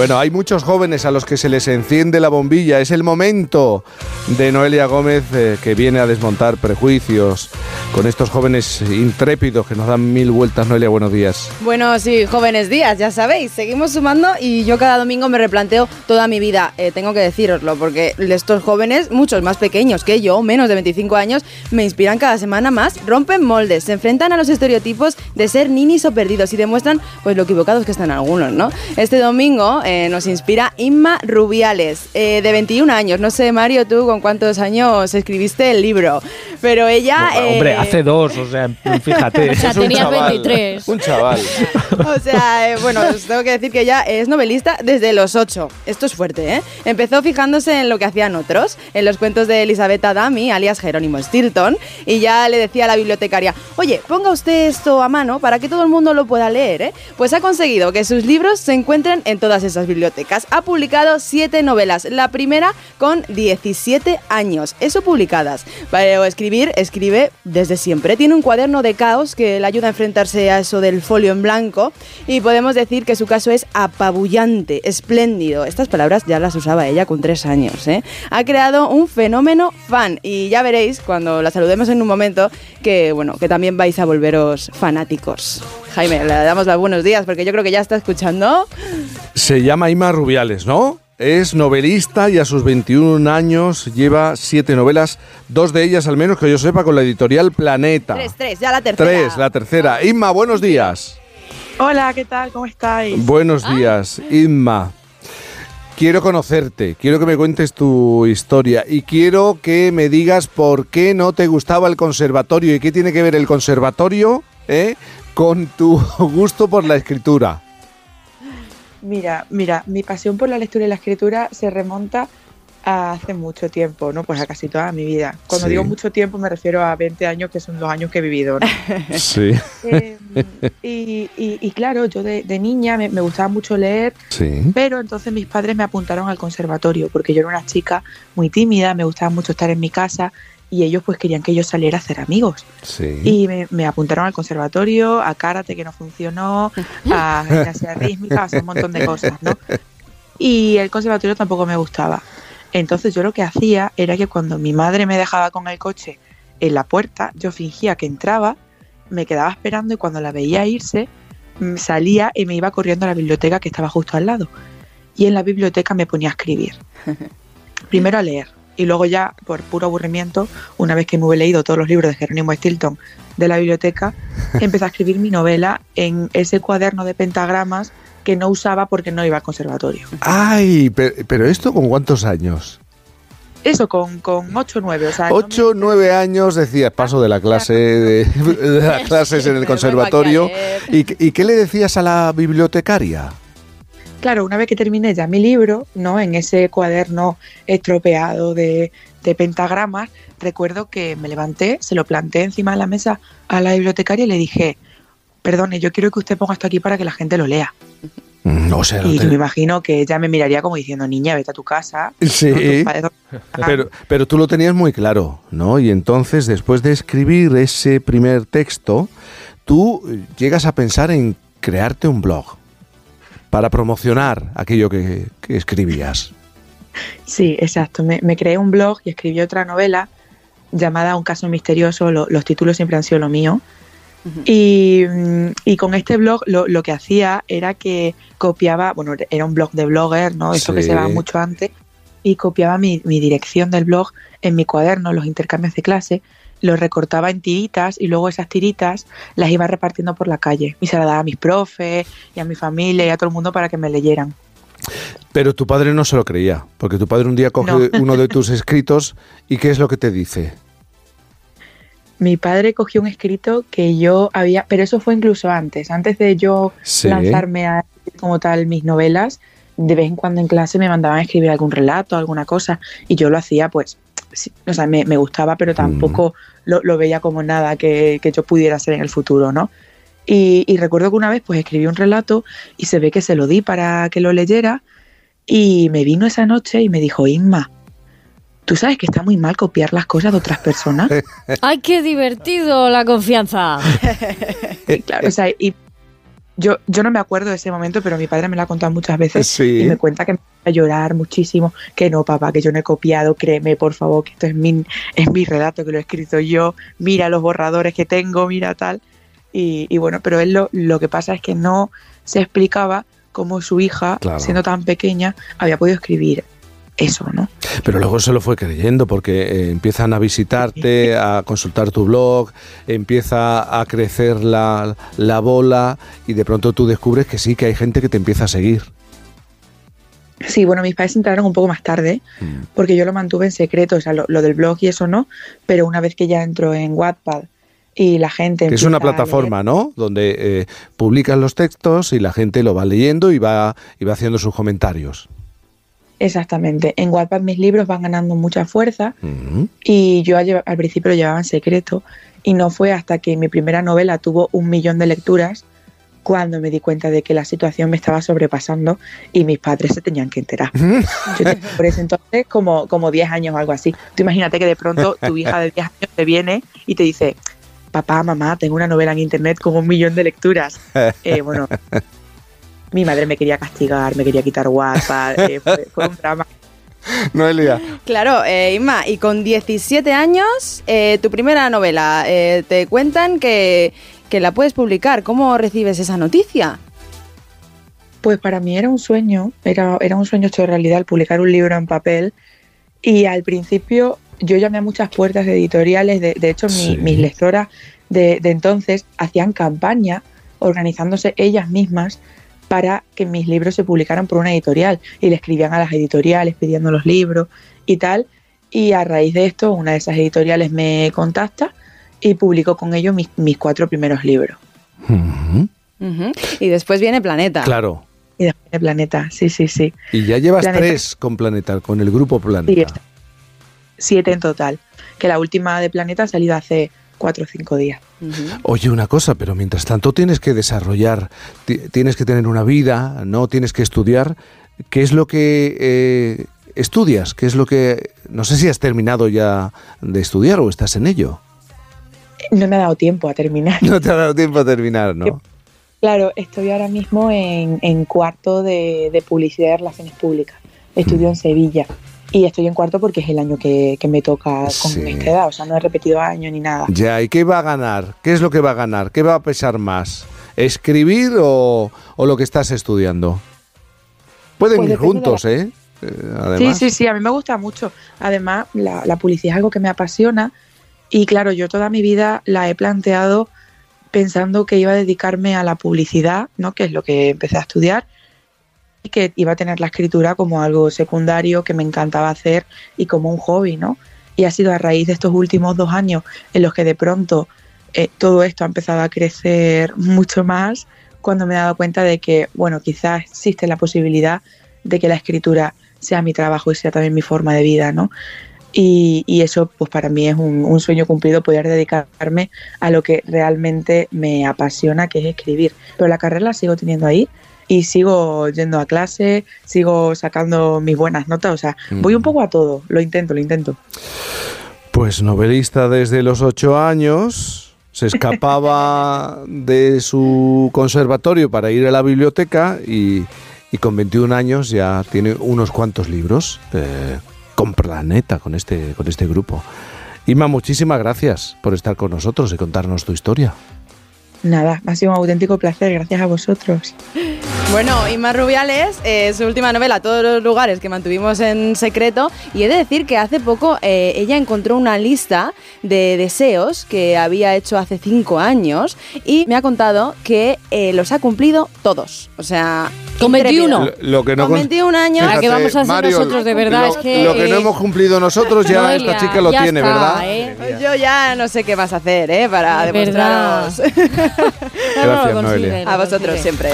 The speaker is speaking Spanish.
Bueno, hay muchos jóvenes a los que se les enciende la bombilla. Es el momento de Noelia Gómez eh, que viene a desmontar prejuicios con estos jóvenes intrépidos que nos dan mil vueltas. Noelia, buenos días. Bueno, sí, jóvenes días, ya sabéis. Seguimos sumando y yo cada domingo me replanteo toda mi vida. Eh, tengo que deciroslo, porque estos jóvenes, muchos más pequeños que yo, menos de 25 años, me inspiran cada semana más, rompen moldes, se enfrentan a los estereotipos de ser ninis o perdidos y demuestran pues lo equivocados que están algunos, ¿no? Este domingo eh, nos inspira Inma Rubiales, eh, de 21 años. No sé, Mario, tú con cuántos años escribiste el libro, pero ella... hombre, hace dos, o sea, fíjate. o sea, tenías 23. Un chaval. o sea, bueno, os tengo que decir que ella es novelista desde los 8. Esto es fuerte, ¿eh? Empezó fijándose en lo que hacían otros, en los cuentos de Elizabeth Adami, alias Jerónimo Stilton, y ya le decía a la bibliotecaria, oye, ponga usted esto a mano para que todo el mundo lo pueda leer, ¿eh? Pues ha conseguido que sus libros se encuentren en todas esas bibliotecas. Ha publicado siete novelas, la primera con 17 años. Eso publicadas. Para escribir, escribe desde siempre. Tiene un cuaderno de caos que le ayuda a enfrentarse a eso del folio en blanco y podemos decir que su caso es apabullante, espléndido. Estas palabras ya las usaba ella con tres años. ¿eh? Ha creado un fenómeno fan y ya veréis cuando la saludemos en un momento que, bueno, que también vais a volveros fanáticos. Jaime, le damos los buenos días porque yo creo que ya está escuchando. Se llama Ima Rubiales, ¿no? Es novelista y a sus 21 años lleva siete novelas, dos de ellas al menos que yo sepa con la editorial Planeta. Tres, tres, ya la tercera. Tres, la tercera. Inma, buenos días. Hola, ¿qué tal? ¿Cómo estáis? Buenos días, Inma. Quiero conocerte, quiero que me cuentes tu historia y quiero que me digas por qué no te gustaba el conservatorio y qué tiene que ver el conservatorio eh, con tu gusto por la escritura. Mira, mira, mi pasión por la lectura y la escritura se remonta hace mucho tiempo, ¿no? Pues a casi toda mi vida. Cuando digo mucho tiempo me refiero a 20 años, que son los años que he vivido, ¿no? Sí. Eh, y, claro, yo de, niña me, gustaba mucho leer, pero entonces mis padres me apuntaron al conservatorio, porque yo era una chica muy tímida, me gustaba mucho estar en mi casa y ellos pues querían que yo saliera a hacer amigos. Sí. Y me, apuntaron al conservatorio, a karate que no funcionó, a gimnasia rítmica, a hacer un montón de cosas, ¿no? Y el conservatorio tampoco me gustaba. Entonces yo lo que hacía era que cuando mi madre me dejaba con el coche en la puerta, yo fingía que entraba, me quedaba esperando y cuando la veía irse, mm, salía y me iba corriendo a la biblioteca que estaba justo al lado. Y en la biblioteca me ponía a escribir. Primero a leer y luego ya, por puro aburrimiento, una vez que me hubo leído todos los libros de Jerónimo Stilton de la biblioteca, empecé a escribir mi novela en ese cuaderno de pentagramas que no usaba porque no iba al conservatorio. Ay, pero, esto con cuántos años? Eso, con, con 8 o 9. O sea, 8 o 9 años, decía, paso de la clase de, las clases en el conservatorio. ¿Y, ¿Y qué le decías a la bibliotecaria? Claro, una vez que terminé ya mi libro, ¿no? En ese cuaderno estropeado de, de, pentagramas, recuerdo que me levanté, se lo planté encima de la mesa a la bibliotecaria y le dije, perdone, yo quiero que usted ponga esto aquí para que la gente lo lea. No sé. Y me imagino que ella me miraría como diciendo, niña, vete a tu casa. Sí. Pero, pero tú lo tenías muy claro, ¿no? Y entonces, después de escribir ese primer texto, tú llegas a pensar en crearte un blog para promocionar aquello que, escribías. Sí, exacto. Me, creé un blog y escribí otra novela llamada Un caso misterioso. los títulos siempre han sido lo mío. y, con este blog lo, que hacía era que copiaba, bueno, era un blog de blogger, ¿no? Eso que se daba mucho antes. Y copiaba mi, mi dirección del blog en mi cuaderno, los intercambios de clase, lo recortaba en tiritas y luego esas tiritas las iba repartiendo por la calle y se las daba a mis profes y a mi familia y a todo el mundo para que me leyeran. Pero tu padre no se lo creía, porque tu padre un día coge uno de tus escritos y ¿qué es lo que te dice? Mi padre cogió un escrito que yo había, pero eso fue incluso antes, antes de yo lanzarme a como tal mis novelas, de vez en cuando en clase me mandaban a escribir algún relato, alguna cosa, y yo lo hacía pues o sea, me, gustaba, pero tampoco mm. lo, veía como nada que, yo pudiera hacer en el futuro, ¿no? Y, recuerdo que una vez pues escribí un relato y se ve que se lo di para que lo leyera y me vino esa noche y me dijo, Inma, ¿tú sabes que está muy mal copiar las cosas de otras personas? ¡Ay, qué divertido la confianza! claro, o sea, y yo, yo no me acuerdo de ese momento, pero mi padre me lo ha contado muchas veces Sí. y me cuenta que me va a llorar muchísimo, que no, papá, que yo no he copiado, créeme, por favor, que esto es mi, es mi relato, que lo he escrito yo, mira los borradores que tengo, mira tal. Y, y bueno, pero él lo, lo que pasa es que no se explicaba cómo su hija, Claro. siendo tan pequeña, había podido escribir eso, ¿no? Pero luego se lo fue creyendo porque eh, empiezan a visitarte, a consultar tu blog, empieza a crecer la, la bola y de pronto tú descubres que sí, que hay gente que te empieza a seguir. Sí, bueno, mis padres entraron un poco más tarde, Mm. porque yo lo mantuve en secreto, o sea, lo, lo del blog y eso no, pero una vez que ya entró en Wattpad y la gente... Que es una plataforma, ¿no? Donde eh, publican los textos y la gente lo va leyendo y va, y va haciendo sus comentarios. Exactamente. En Wattpad mis libros van ganando mucha fuerza y yo al, al principio lo llevaba en secreto y no fue hasta que mi primera novela tuvo un millón de lecturas cuando me di cuenta de que la situación me estaba sobrepasando y mis padres se tenían que enterar. Yo tenía por ese entonces como, como 10 años o algo así. Tú imagínate que de pronto tu hija de 10 años te viene y te dice, papá, mamá, tengo una novela en internet con un millón de lecturas. Eh, bueno, mi madre me quería castigar, me quería quitar WhatsApp, eh, fue, fue un drama. Noelia. Claro, eh, Inma, y con 17 años, eh, tu primera novela, eh, te cuentan que, que la puedes publicar. ¿Cómo recibes esa noticia? Pues para mí era un sueño, era, era un sueño hecho realidad el publicar un libro en papel y al principio yo llamé a muchas puertas de editoriales, de, de hecho mi- Sí. mis lectoras de, de entonces hacían campaña organizándose ellas mismas para que mis libros se publicaran por una editorial y le escribían a las editoriales pidiendo los libros y tal y a raíz de esto una de esas editoriales me contacta y publicó con ellos mis, mis cuatro primeros libros. Y después viene Planeta. Claro. Y después de Planeta, sí, sí, sí. Y ya llevas Planeta. tres con Planeta, con el grupo Planeta. siete en total. Que la última de Planeta ha salido hace cuatro o cinco días. Oye, una cosa, pero mientras tanto tienes que desarrollar, ti- tienes que tener una vida, ¿no? Tienes que estudiar. ¿Qué es lo que eh, estudias? ¿Qué es lo que... No sé si has terminado ya de estudiar o estás en ello. No me ha dado tiempo a terminar. No te ha dado tiempo a terminar, ¿no? Claro, estoy ahora mismo en, en cuarto de, de Publicidad y Relaciones Públicas. Estudio Mm. en Sevilla. Y estoy en cuarto porque es el año que, que me toca con Sí. esta edad. O sea, no he repetido año ni nada. Ya, ¿y qué va a ganar? ¿Qué es lo que va a ganar? ¿Qué va a pesar más? ¿Escribir o, o lo que estás estudiando? Pueden Pues ir juntos, ¿eh? Eh, Sí, sí, sí, a mí me gusta mucho. Además, la, la publicidad es algo que me apasiona y claro, yo toda mi vida la he planteado pensando que iba a dedicarme a la publicidad, ¿no? que es lo que empecé a estudiar, y que iba a tener la escritura como algo secundario que me encantaba hacer y como un hobby, ¿no? Y ha sido a raíz de estos últimos dos años en los que de pronto eh, todo esto ha empezado a crecer mucho más cuando me he dado cuenta de que, bueno, quizás existe la posibilidad de que la escritura sea mi trabajo y sea también mi forma de vida, ¿no? Y, eso, pues para mí es un sueño cumplido poder dedicarme a lo que realmente me apasiona, que es escribir. Pero la carrera la sigo teniendo ahí y sigo yendo a clase, sigo sacando mis buenas notas, o sea, voy un poco a todo, lo intento, lo intento. Pues novelista desde los ocho años, se escapaba de su conservatorio para ir a la biblioteca y, y con 21 años ya tiene unos cuantos libros eh, con Planeta, con este, con este grupo. Ima, muchísimas gracias por estar con nosotros y contarnos tu historia. Nada, ha sido un auténtico placer, gracias a vosotros. Bueno, Inma Rubiales, eh, su última novela, Todos los lugares que mantuvimos en secreto, y he de decir que hace poco eh, ella encontró una lista de deseos que había hecho hace cinco años y me ha contado que eh, los ha cumplido todos. O sea, Con intrépido. 21. Lo, lo que no Con cons- 21 años. ¿A qué vamos a hacer Mario, nosotros de verdad? Lo, Es que, lo que no eh, hemos cumplido nosotros ya Noelia, esta chica lo tiene, está, ¿verdad? ¿eh? Yo ya no sé qué vas a hacer, ¿eh? Para demostraros No, no Noelia. a vosotros siempre.